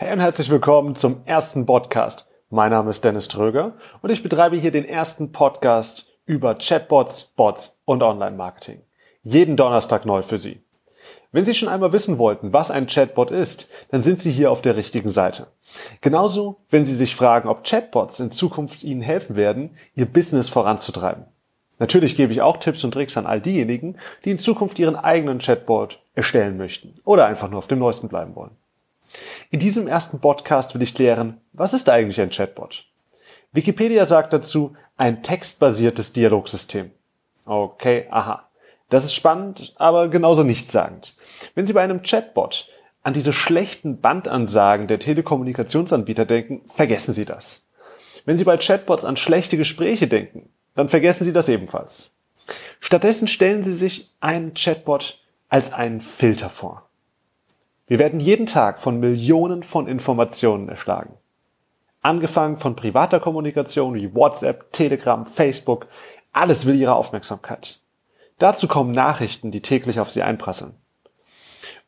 Hey und herzlich willkommen zum ersten Podcast. Mein Name ist Dennis Tröger und ich betreibe hier den ersten Podcast über Chatbots, Bots und Online-Marketing. Jeden Donnerstag neu für Sie. Wenn Sie schon einmal wissen wollten, was ein Chatbot ist, dann sind Sie hier auf der richtigen Seite. Genauso, wenn Sie sich fragen, ob Chatbots in Zukunft Ihnen helfen werden, Ihr Business voranzutreiben. Natürlich gebe ich auch Tipps und Tricks an all diejenigen, die in Zukunft ihren eigenen Chatbot erstellen möchten oder einfach nur auf dem Neuesten bleiben wollen. In diesem ersten Podcast will ich klären, was ist eigentlich ein Chatbot? Wikipedia sagt dazu ein textbasiertes Dialogsystem. Okay, aha. Das ist spannend, aber genauso nichtssagend. Wenn Sie bei einem Chatbot an diese schlechten Bandansagen der Telekommunikationsanbieter denken, vergessen Sie das. Wenn Sie bei Chatbots an schlechte Gespräche denken, dann vergessen Sie das ebenfalls. Stattdessen stellen Sie sich einen Chatbot als einen Filter vor. Wir werden jeden Tag von Millionen von Informationen erschlagen. Angefangen von privater Kommunikation wie WhatsApp, Telegram, Facebook, alles will ihre Aufmerksamkeit. Dazu kommen Nachrichten, die täglich auf sie einprasseln.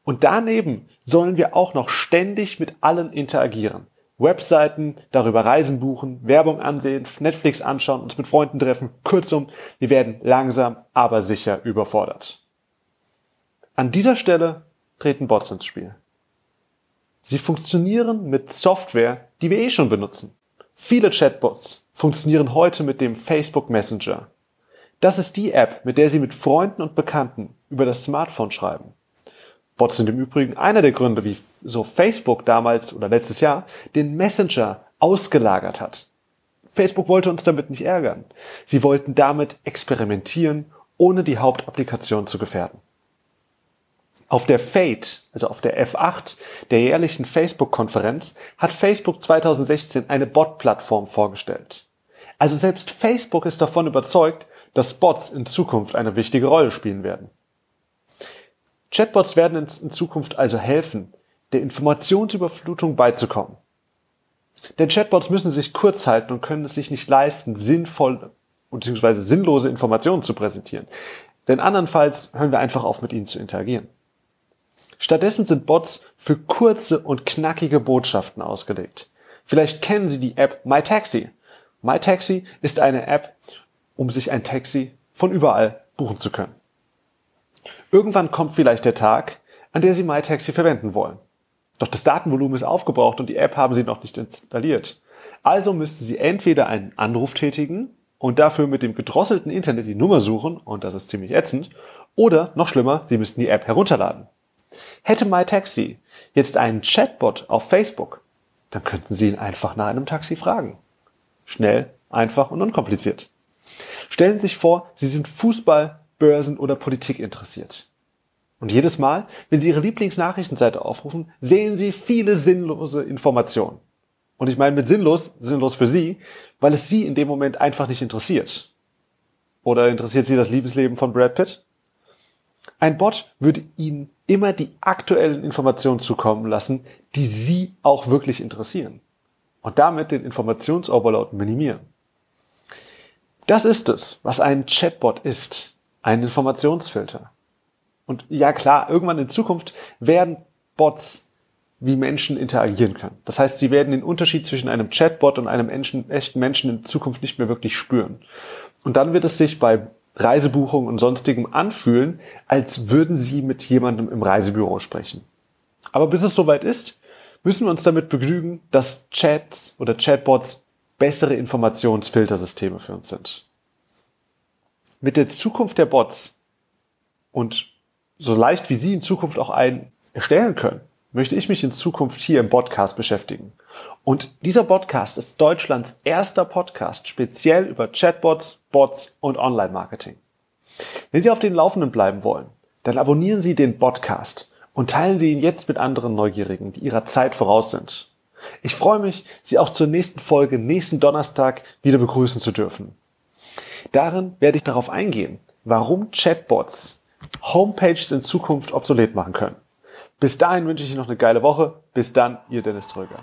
Und daneben sollen wir auch noch ständig mit allen interagieren. Webseiten, darüber Reisen buchen, Werbung ansehen, Netflix anschauen, uns mit Freunden treffen. Kurzum, wir werden langsam, aber sicher überfordert. An dieser Stelle treten Bots ins Spiel. Sie funktionieren mit Software, die wir eh schon benutzen. Viele Chatbots funktionieren heute mit dem Facebook Messenger. Das ist die App, mit der Sie mit Freunden und Bekannten über das Smartphone schreiben. Bots sind im Übrigen einer der Gründe, wieso Facebook damals oder letztes Jahr den Messenger ausgelagert hat. Facebook wollte uns damit nicht ärgern. Sie wollten damit experimentieren, ohne die Hauptapplikation zu gefährden. Auf der FATE, also auf der F8 der jährlichen Facebook-Konferenz, hat Facebook 2016 eine Bot-Plattform vorgestellt. Also selbst Facebook ist davon überzeugt, dass Bots in Zukunft eine wichtige Rolle spielen werden. Chatbots werden in Zukunft also helfen, der Informationsüberflutung beizukommen. Denn Chatbots müssen sich kurz halten und können es sich nicht leisten, sinnvoll bzw. sinnlose Informationen zu präsentieren. Denn andernfalls hören wir einfach auf, mit ihnen zu interagieren. Stattdessen sind Bots für kurze und knackige Botschaften ausgelegt. Vielleicht kennen Sie die App MyTaxi. MyTaxi ist eine App, um sich ein Taxi von überall buchen zu können. Irgendwann kommt vielleicht der Tag, an der Sie MyTaxi verwenden wollen. Doch das Datenvolumen ist aufgebraucht und die App haben Sie noch nicht installiert. Also müssten Sie entweder einen Anruf tätigen und dafür mit dem gedrosselten Internet die Nummer suchen, und das ist ziemlich ätzend, oder noch schlimmer, Sie müssten die App herunterladen. Hätte MyTaxi jetzt einen Chatbot auf Facebook, dann könnten Sie ihn einfach nach einem Taxi fragen. Schnell, einfach und unkompliziert. Stellen Sie sich vor, Sie sind Fußball, Börsen oder Politik interessiert. Und jedes Mal, wenn Sie Ihre Lieblingsnachrichtenseite aufrufen, sehen Sie viele sinnlose Informationen. Und ich meine mit sinnlos, sinnlos für Sie, weil es Sie in dem Moment einfach nicht interessiert. Oder interessiert Sie das Liebesleben von Brad Pitt? Ein Bot würde Ihnen immer die aktuellen Informationen zukommen lassen, die Sie auch wirklich interessieren. Und damit den Informationsoverload minimieren. Das ist es, was ein Chatbot ist. Ein Informationsfilter. Und ja klar, irgendwann in Zukunft werden Bots wie Menschen interagieren können. Das heißt, sie werden den Unterschied zwischen einem Chatbot und einem echten Menschen in Zukunft nicht mehr wirklich spüren. Und dann wird es sich bei Reisebuchung und sonstigem anfühlen, als würden Sie mit jemandem im Reisebüro sprechen. Aber bis es soweit ist, müssen wir uns damit begnügen, dass Chats oder Chatbots bessere Informationsfiltersysteme für uns sind. Mit der Zukunft der Bots und so leicht wie Sie in Zukunft auch einen erstellen können, möchte ich mich in Zukunft hier im Podcast beschäftigen. Und dieser Podcast ist Deutschlands erster Podcast speziell über Chatbots, Bots und Online-Marketing. Wenn Sie auf den Laufenden bleiben wollen, dann abonnieren Sie den Podcast und teilen Sie ihn jetzt mit anderen Neugierigen, die ihrer Zeit voraus sind. Ich freue mich, Sie auch zur nächsten Folge nächsten Donnerstag wieder begrüßen zu dürfen. Darin werde ich darauf eingehen, warum Chatbots Homepages in Zukunft obsolet machen können. Bis dahin wünsche ich Ihnen noch eine geile Woche. Bis dann, Ihr Dennis Tröger.